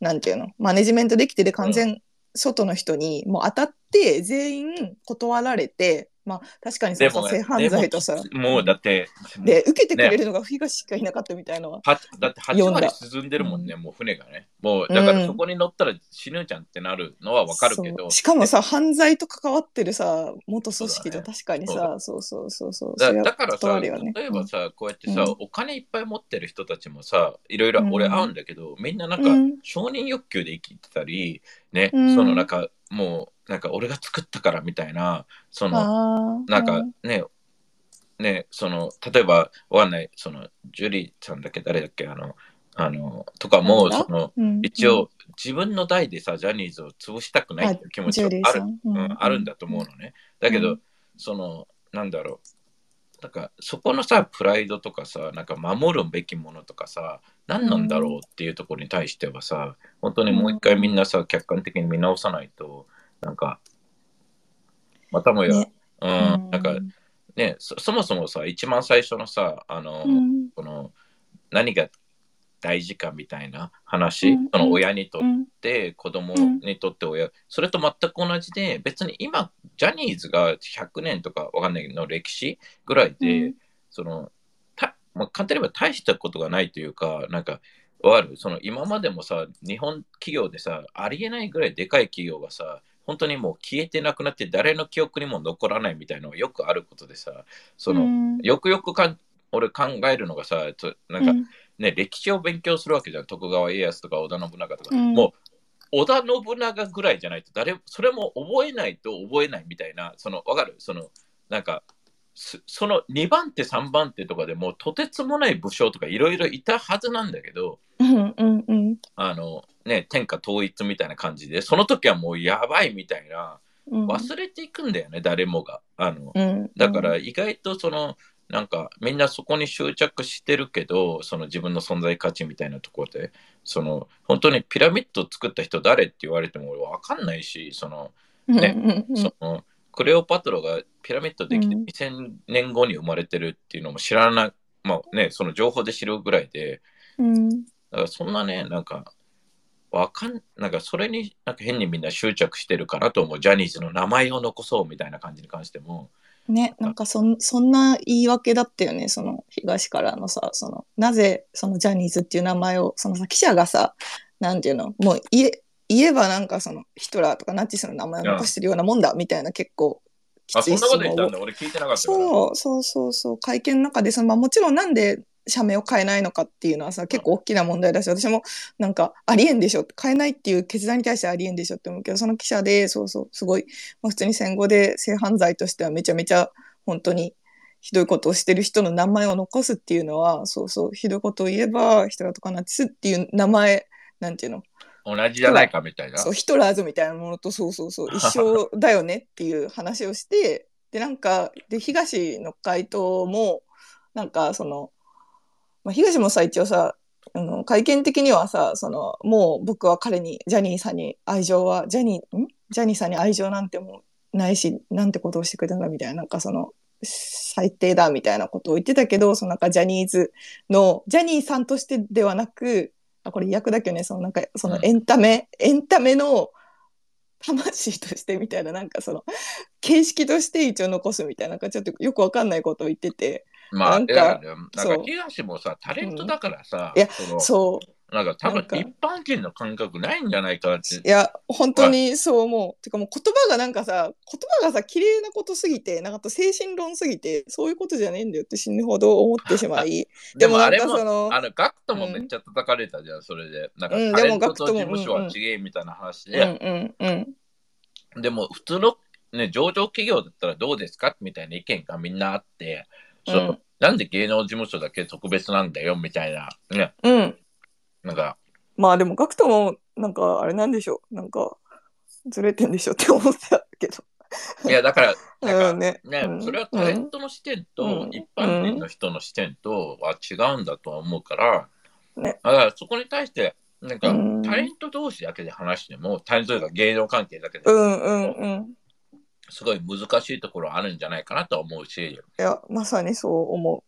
なんていうの？マネジメントできてで完全外の人にもう当たって全員断られてまあ確かにそでものさ性犯罪とさ。でももうだって、で受けてくれるのが東しかいなかったみたいな。のは、はだって8読んだ割沈んでるもんね、もう船がね。もうだからそこに乗ったら死ぬじゃんってなるのはわかるけどそう、しかもさ犯罪と関わってるさ元組織と確かにそう。さそうそうそうそう。だだからさ、例えばさ、こうやってさ、うん。お金いっぱい持ってる人たちもさ、いろいろうん。俺会うんだけど、みんななんかうん。承認欲求で生きてたり、ね、うん。そのなんかもう、なんか俺が作ったからみたいな、その、なんかね、ね、その、例えば、わかんない、その、ジュリーさんだっけ、誰だっけ、あの、あの、とかも、その、うん一応、自分の代でさ、ジャニーズを潰したくないっていう気持ちはジュリーある、うんうんあるんだと思うのね。だけど、うん。その、なんだろう、なんか、そこのさ、プライドとかさ、なんか守るべきものとかさ、何なんだろうっていうところに対してはさ、本当にもう一回みんなさ、客観的に見直さないと、なんか、またもや、ね。うん、なんかねそ、そもそもさ、一番最初のさ、あの、うん。この、何が大事かみたいな話、うんその親にとっうんて、子供にとって親、それと全く同じで、別に今、ジャニーズが100年とかわかんないけど、歴史ぐらいで、うん。その、たまあ、簡単に言えば大したことがないというか、なんか、わかる？その今までもさ、日本企業でさ、ありえないぐらいでかい企業がさ、本当にもう消えてなくなって誰の記憶にも残らないみたいなのがよくあることでさ、その、うん。よくよくかん俺考えるのがさ、つなんかうんね、歴史を勉強するわけじゃん。徳川家康とか織田信長とか。うんもう、織田信長ぐらいじゃないと誰、それも覚えないと覚えないみたいな、その、わかる？その、なんか、すその2番手、3番手とかでもうとてつもない武将とかいろいろいたはずなんだけど、うんうんうんあの、ね、天下統一みたいな感じで、その時はもうやばいみたいな、うん忘れていくんだよね、誰もが。あの、うんだから意外とその、なんかみんなそこに執着してるけど、その自分の存在価値みたいなところで、その本当にピラミッドを作った人誰って言われても俺わかんないし、その、ねそのクレオパトラがピラミッドできてうん2000年後に生まれてるっていうのも知らない、まあね、その情報で知るぐらいで、うんだからそんなね、なんか、わかん、なんかそれになんか変にみんな執着してるからと思う。ジャニーズの名前を残そうみたいな感じに関しても。ね、なんかそんそんな言い訳だったよね、その東からのさ、そのなぜそのジャニーズっていう名前を、そのさ記者がさ、なんていうの、もう言え言えばなんかそのヒトラーとかナチスの名前を残してるようなもんだみたいな結構きあ、ついそんなこと質問を言ったんだ。俺聞いてなかったから。そうそうそうそう会見の中でその、まあ、もちろんなんで社名を変えないのかっていうのはさ結構大きな問題だし私もなんかありえんでしょ変えないっていう決断に対してありえんでしょって思うけどその記者でそうそうすごい、まあ、普通に戦後で性犯罪としてはめちゃめちゃ本当にひどいことをしてる人の名前を残すっていうのはそうそうひどいことを言えばヒトラーとかナチスっていう名前なんていうの同じじゃないかみたいな。そうヒトラーズみたいなものとそうそうそう一緒だよねっていう話をしてでなんかで東の回答もなんかその、まあ、東もさ一応さあの会見的にはさそのもう僕は彼にジャニーさんに愛情はジャニーん？ジャニーさんに愛情なんてもうないしなんてことをしてくれたんだみたいななんかその最低だみたいなことを言ってたけどそのなんかジャニーズのジャニーさんとしてではなくあこれ役だけどねそのなんかそのエンタメ、エンタメの魂としてみたいななんかその形式として一応残すみたいななんかちょっとよくわかんないことを言っててまあ、なんかなんか東もさ、タレントだからさ、うん。いやそう。なんか多分一般人の感覚ないんじゃないかって。いや本当にそう思う。てかもう言葉がなんかさ言葉がさ綺麗なことすぎてなんかあと精神論すぎてそういうことじゃねえんだよって死ぬほど思ってしまい。でもなんあれも、かそのあの、ガクトもめっちゃ叩かれたじゃん、それで。なんか、うんタレントでも事務所は違えみたいな話うんで、うんうん。でも普通の、ね、上場企業だったらどうですか？みたいな意見がみんなあって、そう。うん。なんで芸能事務所だけ特別なんだよみたいな、ね、うん。なんか、まあでもガクトもなんかあれなんでしょう。なんかずれてんでしょって思ってたけど。いや、だから、なんか、うんね。ね、うん。それはタレントの視点とうん。一般人の人の視点とは違うんだとは思うから、ね。だからそこに対して、なんか、うん。タレント同士だけで話しても、タレントというか芸能関係だけで、うんうんうんすごい難しいところあるんじゃないかなと思うし、いやまさにそう思う。